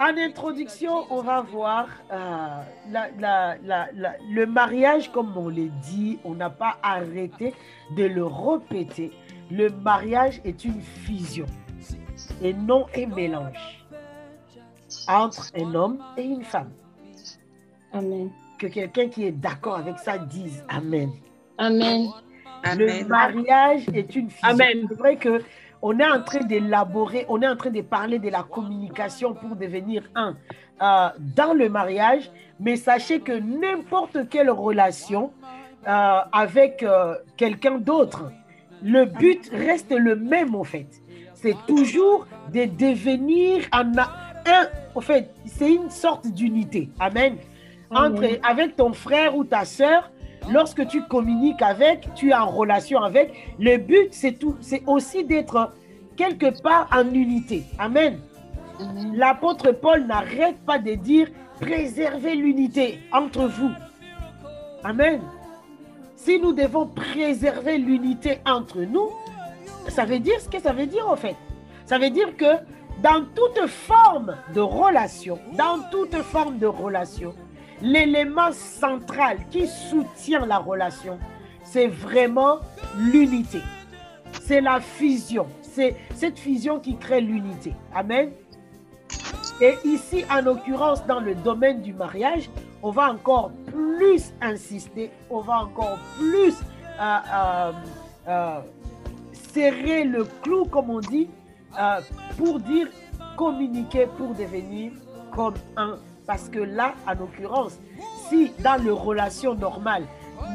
En introduction, on va voir euh, la- la- la- la- le mariage, comme on l'a dit, on n'a pas arrêté de le répéter. Le mariage est une fusion et non un mélange entre un homme et une femme. Amen. Que quelqu'un qui est d'accord avec ça dise Amen. Amen. Le Amen. mariage est une fusion. Amen. C'est vrai que on est en train d'élaborer, on est en train de parler de la communication pour devenir un euh, dans le mariage, mais sachez que n'importe quelle relation euh, avec euh, quelqu'un d'autre, le but reste le même en fait. C'est toujours de devenir un, un en fait, c'est une sorte d'unité. Amen. Entre, Amen. avec ton frère ou ta sœur, lorsque tu communiques avec, tu es en relation avec, le but, c'est tout, c'est aussi d'être quelque part en unité. Amen. Amen. L'apôtre Paul n'arrête pas de dire préservez l'unité entre vous. Amen. Si nous devons préserver l'unité entre nous, ça veut dire ce que ça veut dire en fait. Ça veut dire que dans toute forme de relation, dans toute forme de relation, l'élément central qui soutient la relation, c'est vraiment l'unité. C'est la fusion. C'est cette fusion qui crée l'unité. Amen. Et ici, en l'occurrence, dans le domaine du mariage, on va encore plus insister, on va encore plus euh, euh, euh, serrer le clou, comme on dit, pour dire communiquer pour devenir comme un. Parce que là, en l'occurrence, si dans les relations normales,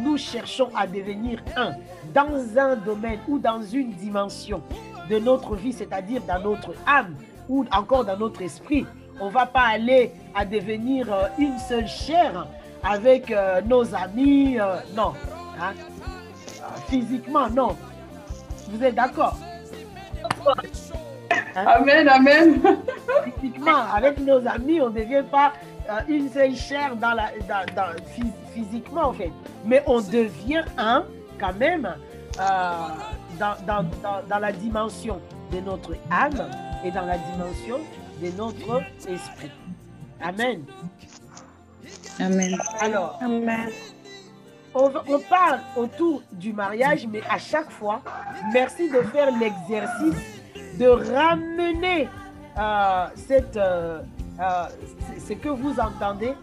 nous cherchons à devenir un dans un domaine ou dans une dimension de notre vie, c'est-à-dire dans notre âme ou encore dans notre esprit, on ne va pas aller à devenir euh, une seule chair avec euh, nos amis, euh, non. hein? Physiquement, non. Vous êtes d'accord? Amen, amen. Physiquement, avec nos amis, on ne devient pas une seule chair dans la, dans- dans- phys- physiquement, en fait. Mais on devient un, quand même, euh, dans, dans- dans- dans la dimension de notre âme et dans la dimension de notre esprit. Amen. Amen. Alors, Amen. on, on parle autour du mariage, mais à chaque fois, merci de faire l'exercice de ramener euh, cette, euh, euh, ce que vous entendez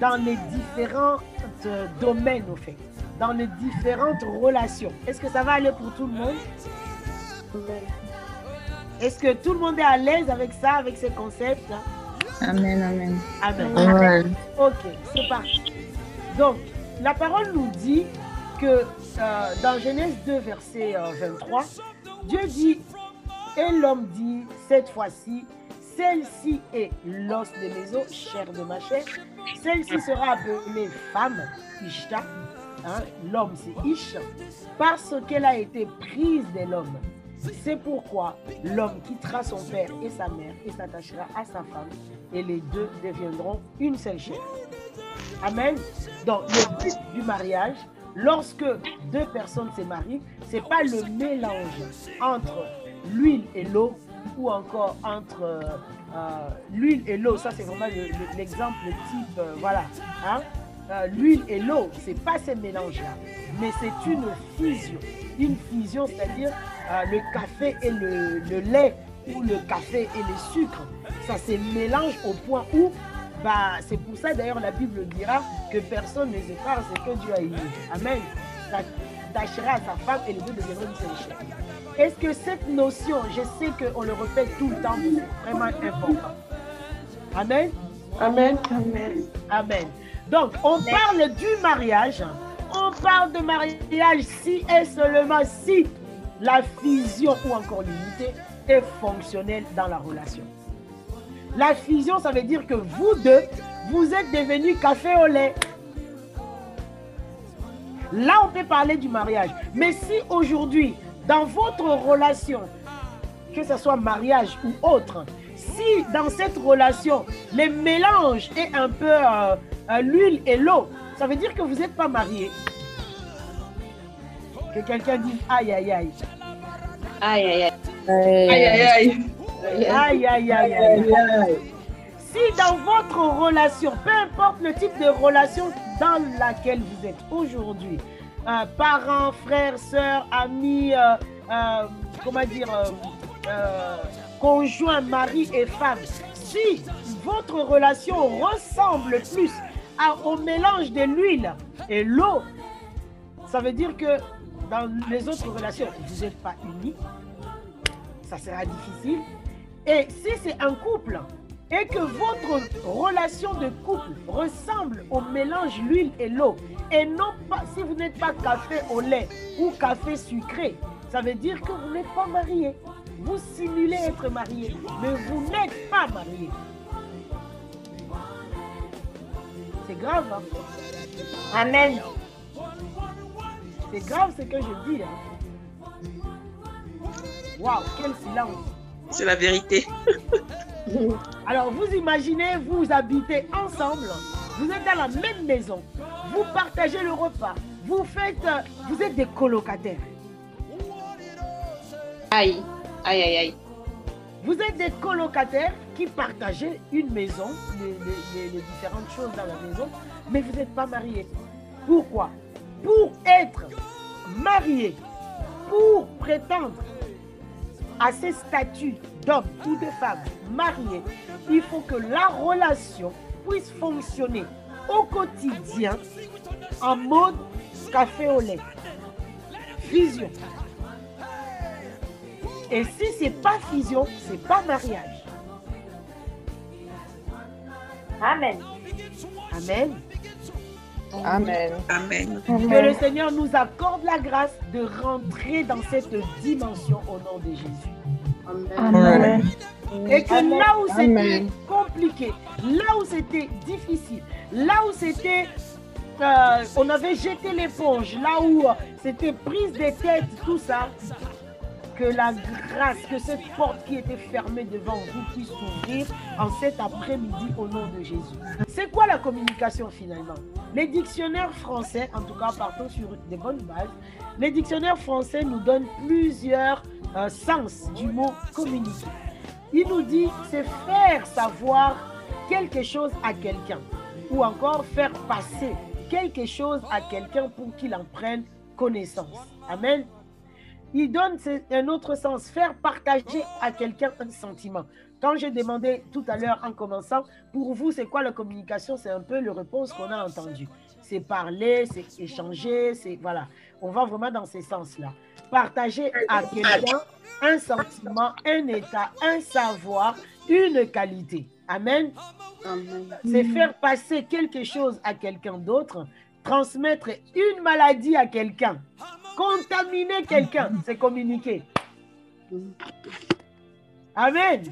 dans les différents euh, domaines, au fait, dans les différentes relations. Est-ce que ça va aller pour tout le monde? Est-ce que tout le monde est à l'aise avec ça, avec ces concepts hein? Amen. Amen. Amen. Amen. Ok, c'est parti. Donc, la parole nous dit que euh, dans Genèse 2, verset euh, 23, Dieu dit, et l'homme dit, cette fois-ci, celle-ci est l'os de mes os, chair de ma chair. Celle-ci sera appelée femme, Ishta. Hein, l'homme, c'est Ish, parce qu'elle a été prise de l'homme. C'est pourquoi l'homme quittera son père et sa mère et s'attachera à sa femme, et les deux deviendront une seule chair. Amen. Donc, le but du mariage, lorsque deux personnes se marient, c'est pas le mélange entre l'huile et l'eau ou encore entre euh, euh, l'huile et l'eau. Ça, c'est vraiment le- le- l'exemple type, euh, voilà. hein. L'huile et l'eau, c'est pas ce mélange-là, mais c'est une fusion. Une fusion, c'est-à-dire le café et le, lait ou le café et le sucre. Ça se mélange au point où bah, c'est pour ça d'ailleurs la Bible dira que personne ne sépare ce que Dieu a uni. Amen. À sa femme et les deux deviendront une seule chair. Est-ce que cette notion, je sais qu'on le répète tout le temps, mais c'est vraiment important. Amen? Amen. Amen. Amen. Donc, on parle du mariage. On parle de mariage si et seulement si la fusion ou encore l'unité est fonctionnelle dans la relation. La fusion, ça veut dire que vous deux, vous êtes devenus café au lait. Là, on peut parler du mariage. Mais si aujourd'hui, dans votre relation, que ce soit mariage ou autre, si dans cette relation, le mélange est un peu euh, euh, l'huile et l'eau, ça veut dire que vous n'êtes pas marié. Que quelqu'un dise aïe aïe aïe. Aïe, aïe, aïe. Aïe, aïe, aïe. Aïe aïe aïe aïe. Si dans votre relation, peu importe le type de relation dans laquelle vous êtes aujourd'hui, euh, parents, frères, sœurs, amis, euh, euh, comment dire, euh, euh, conjoint, mari et femme, si votre relation ressemble plus au mélange de l'huile et l'eau, ça veut dire que dans les autres relations, vous n'êtes pas unis, ça sera difficile. Et si c'est un couple et que votre relation de couple ressemble au mélange l'huile et l'eau, et non pas si vous n'êtes pas café au lait ou café sucré, ça veut dire que vous n'êtes pas marié. Vous simulez être marié, mais vous n'êtes pas marié. C'est grave, hein? Amen. C'est grave ce que je dis. hein. Waouh, quel silence. C'est la vérité. Alors, vous imaginez, vous habitez ensemble, vous êtes dans la même maison, vous partagez le repas, vous faites, euh, vous êtes des colocataires. Aïe. Aïe, aïe, aïe. Vous êtes des colocataires qui partagez une maison, les, les- les- les différentes choses dans la maison, mais vous n'êtes pas mariés. Pourquoi? Pour être marié, pour prétendre à ces statuts d'homme ou de femme mariés, il faut que la relation puisse fonctionner au quotidien en mode café au lait. Fusion. Et si c'est pas fusion, c'est pas mariage. Amen. Amen. Amen. Amen. Que le Seigneur nous accorde la grâce de rentrer dans cette dimension au nom de Jésus. Amen. Et que là où c'était compliqué, là où c'était difficile, là où c'était... euh, on avait jeté l'éponge, là où euh, c'était prise des têtes, tout ça, que la grâce, que cette porte qui était fermée devant vous puisse s'ouvrir en cet après-midi au nom de Jésus. C'est quoi la communication finalement? Les dictionnaires français, en tout cas partons sur des bonnes bases, les dictionnaires français nous donnent plusieurs sens du mot communiquer. Il nous dit c'est faire savoir quelque chose à quelqu'un ou encore faire passer quelque chose à quelqu'un pour qu'il en prenne connaissance. Amen. Il donne un autre sens, faire partager à quelqu'un un sentiment. Quand j'ai demandé tout à l'heure en commençant, pour vous, c'est quoi la communication? C'est un peu la réponse qu'on a entendue. C'est parler, c'est échanger, c'est voilà. On va vraiment dans ces sens-là. Partager à quelqu'un un sentiment, un état, un savoir, une qualité. Amen. C'est faire passer quelque chose à quelqu'un d'autre, transmettre une maladie à quelqu'un, contaminer quelqu'un, c'est communiquer. Amen.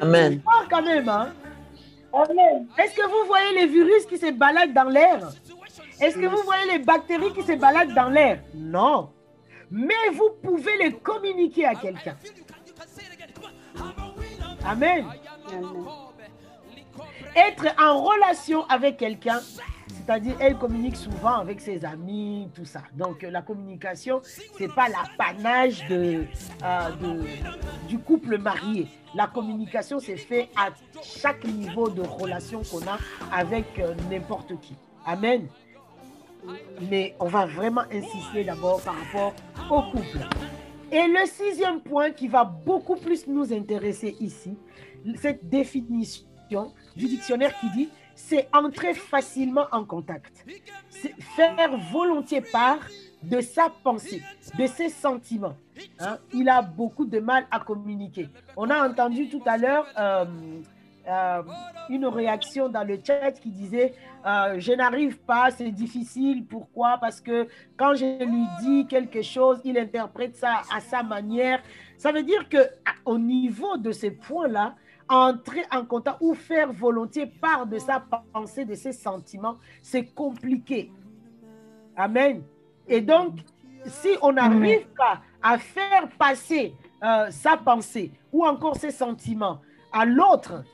Amen. Fort quand même, hein? Amen. Est-ce que vous voyez les virus qui se baladent dans l'air? Est-ce que vous voyez les bactéries qui se baladent dans l'air? Non. Mais vous pouvez les communiquer à quelqu'un. Amen. Être en relation avec quelqu'un, c'est-à-dire elle communique souvent avec ses amis, tout ça. Donc euh, la communication, c'est pas l'apanage euh, du couple marié. La communication, c'est fait à chaque niveau de relation qu'on a avec euh, n'importe qui. Amen. Mais on va vraiment insister d'abord par rapport au couple. Et le sixième point qui va beaucoup plus nous intéresser ici, cette définition du dictionnaire qui dit c'est entrer facilement en contact, c'est faire volontiers part de sa pensée, de ses sentiments. hein. Il a beaucoup de mal à communiquer. On a entendu tout à l'heure euh, euh, une réaction dans le chat qui disait euh, je n'arrive pas, c'est difficile. Pourquoi? Parce que quand je lui dis quelque chose, il interprète ça à sa manière. Ça veut dire que au niveau de ces points-là, entrer en contact ou faire volontiers part de sa pensée, de ses sentiments, c'est compliqué. Amen. Et donc, si on n'arrive pas à faire passer euh, sa pensée ou encore ses sentiments à l'autre,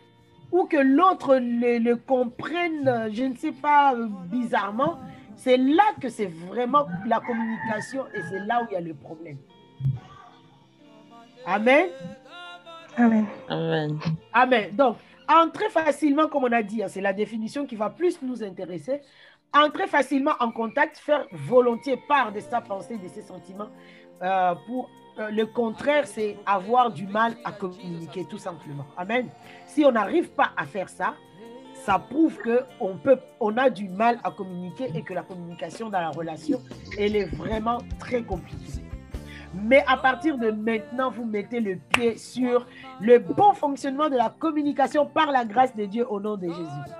ou que l'autre le, le comprenne, je ne sais pas, euh, bizarrement, c'est là que c'est vraiment la communication et c'est là où il y a le problème. Amen? Amen. Amen. Amen. Donc, Entrez facilement, comme on a dit, hein, c'est la définition qui va plus nous intéresser. Entrez facilement en contact, faire volontiers part de sa pensée, de ses sentiments. Euh, pour le contraire, c'est avoir du mal à communiquer, tout simplement. Amen. Si on n'arrive pas à faire ça, ça prouve que on peut, on a du mal à communiquer et que la communication dans la relation, elle est vraiment très compliquée. Mais à partir de maintenant, vous mettez le pied sur le bon fonctionnement de la communication par la grâce de Dieu au nom de Jésus.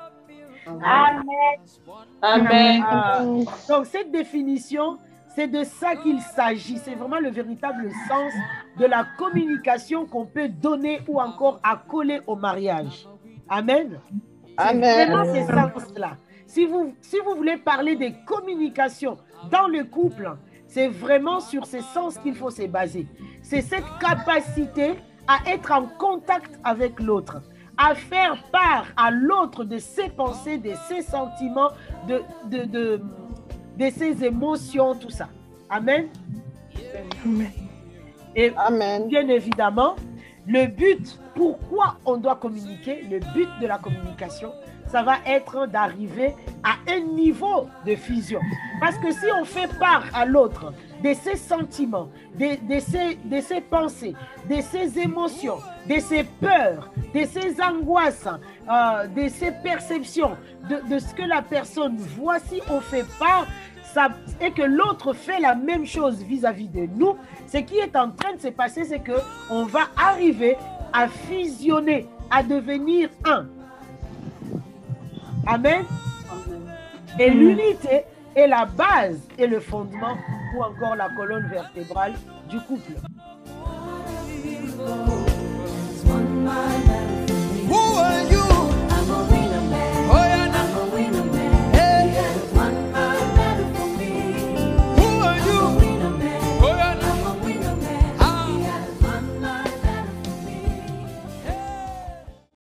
Amen. Amen. Ah, donc cette définition, c'est de ça qu'il s'agit. C'est vraiment le véritable sens de la communication qu'on peut donner ou encore accoler au mariage. Amen. C'est Amen. vraiment ces sens-là. Si vous, si vous voulez parler des communications dans le couple, c'est vraiment sur ces sens qu'il faut se baser. C'est cette capacité à être en contact avec l'autre, à faire part à l'autre de ses pensées, de ses sentiments, de, de, de, de ses émotions, tout ça. Amen. Et Amen. bien évidemment, le but, pourquoi on doit communiquer, le but de la communication, ça va être d'arriver à un niveau de fusion. Parce que si on fait part à l'autre de ses sentiments, de, ses, de ses pensées, de ses émotions, de ses peurs, de ses angoisses, euh, de ses perceptions, de, ce que la personne voit, si on fait part, et que l'autre fait la même chose vis-à-vis de nous, ce qui est en train de se passer, c'est que on va arriver à fusionner, à devenir un. Amen. Et l'unité est la base et le fondement ou encore la colonne vertébrale du couple.